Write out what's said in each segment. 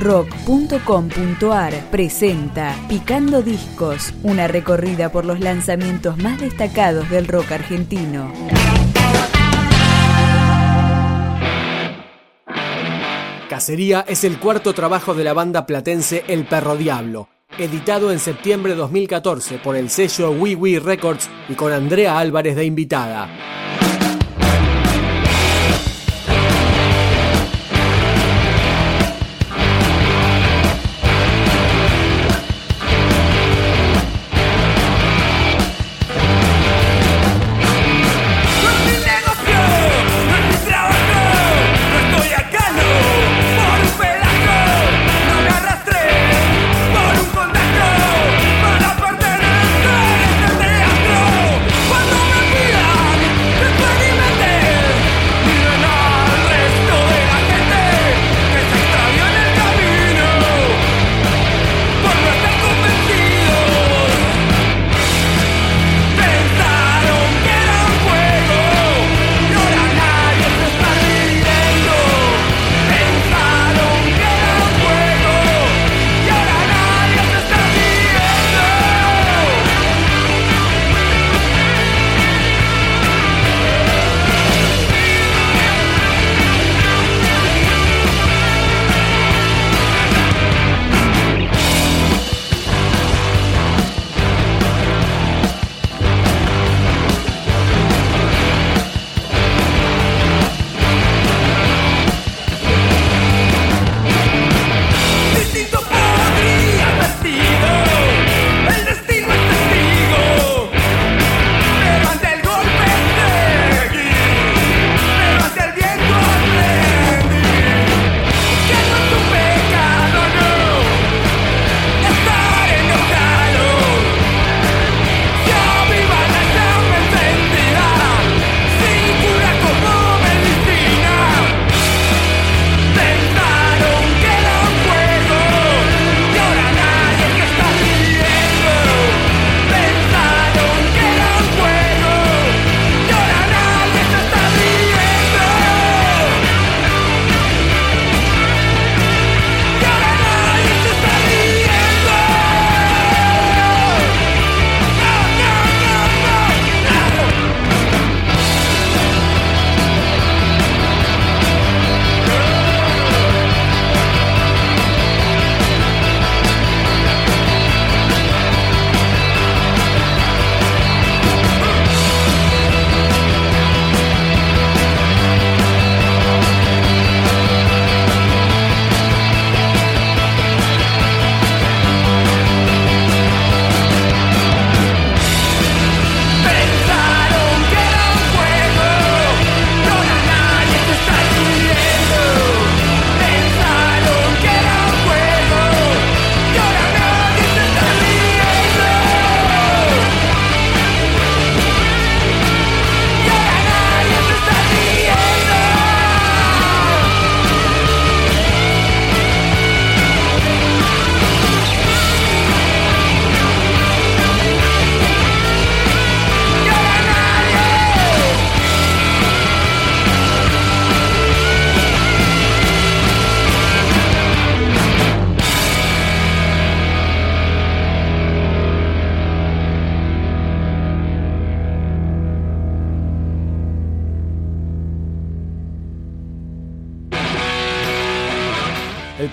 rock.com.ar presenta Picando Discos, una recorrida por los lanzamientos más destacados del rock argentino. Cacería es el cuarto trabajo de la banda platense El Perro Diablo, editado en septiembre de 2014 por el sello Wee Wee Records y con Andrea Álvarez de invitada.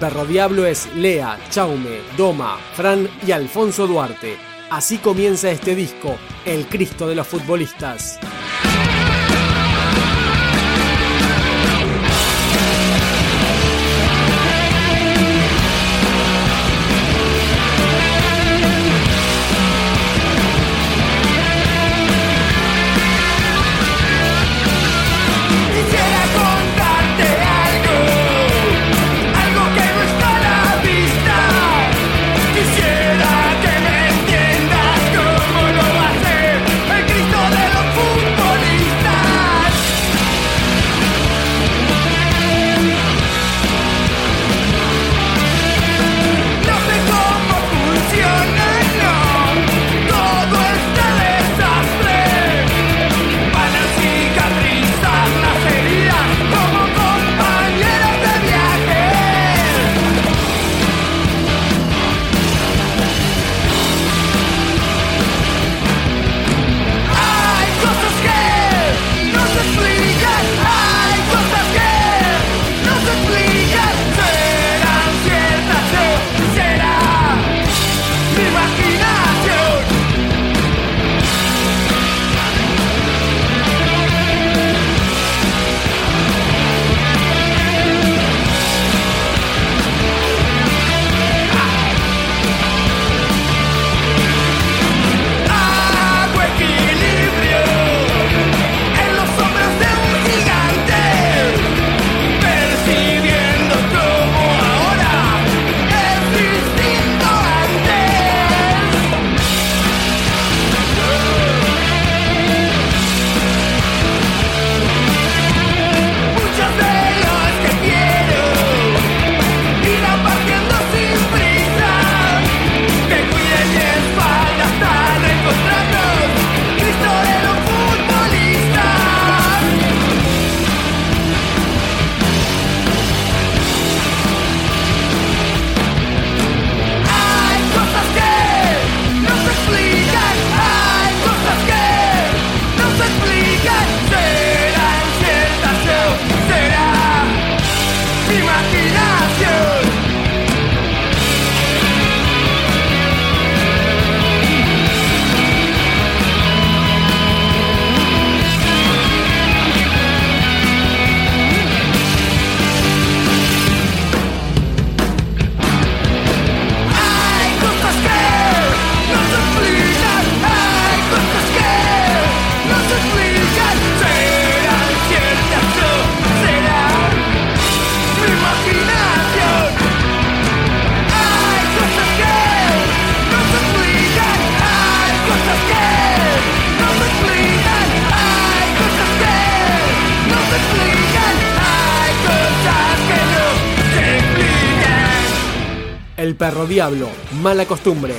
Perro diablo es Lea, Chaume, Doma, Fran y Alfonso Duarte. Así comienza este disco, El Cristo de los Futbolistas. El perro diablo, mala costumbre.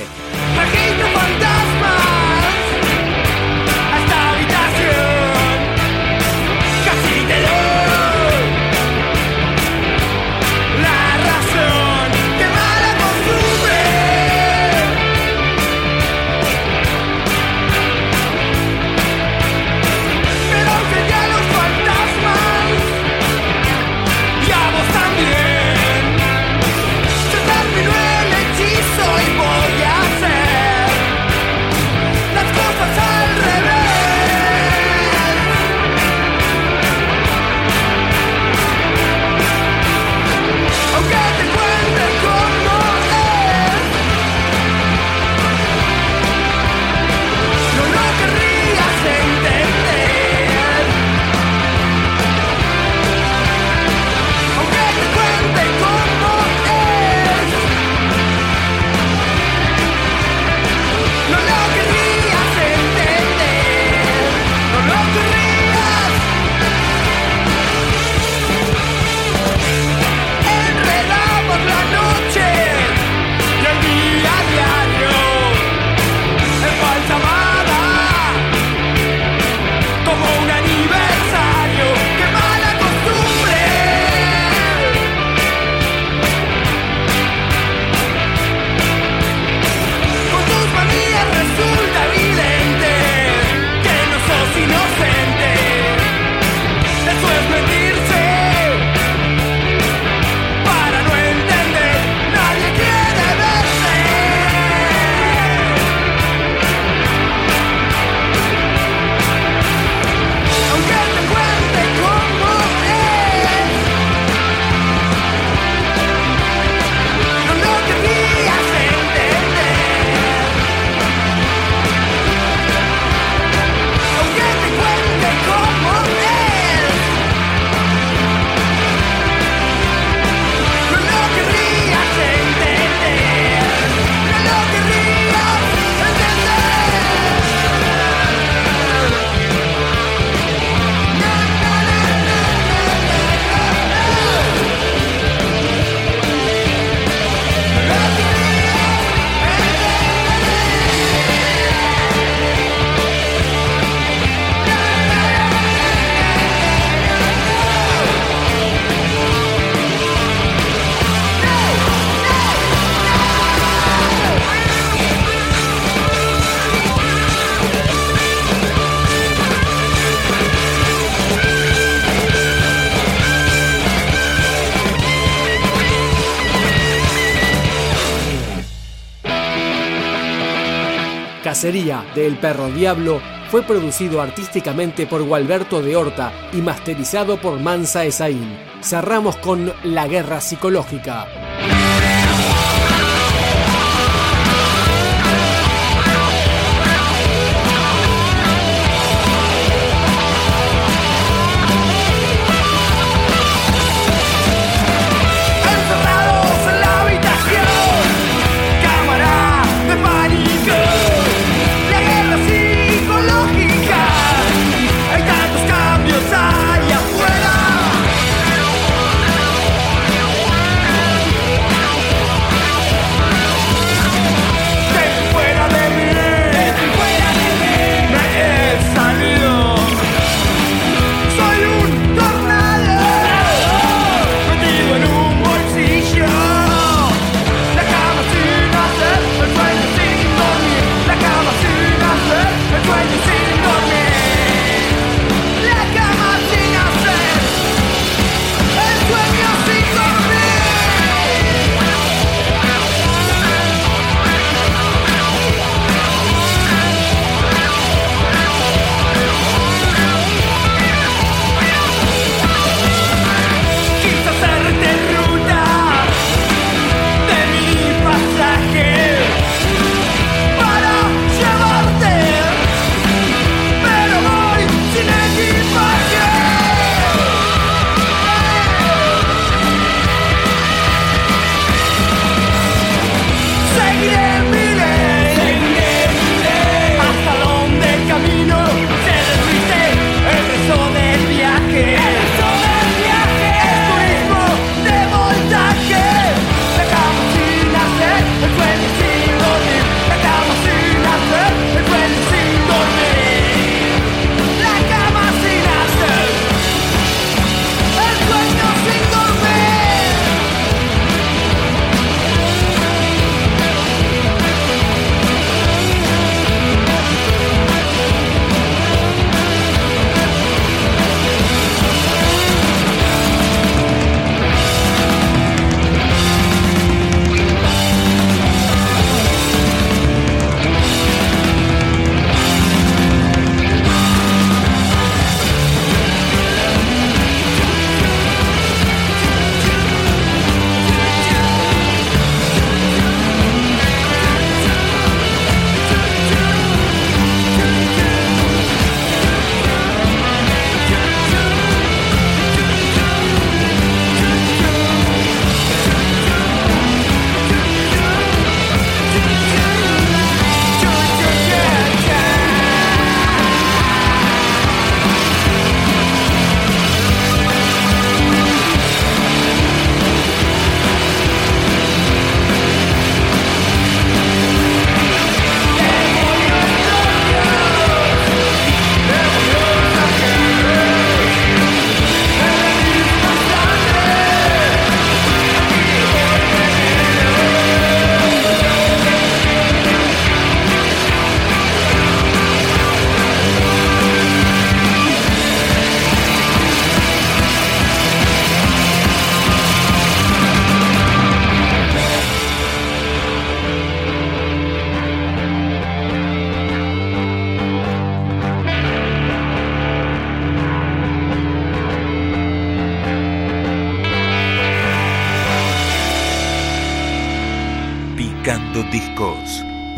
Cacería de El Perro Diablo fue producido artísticamente por Gualberto de Horta y masterizado por Mansa Esaín. Cerramos con La Guerra Psicológica.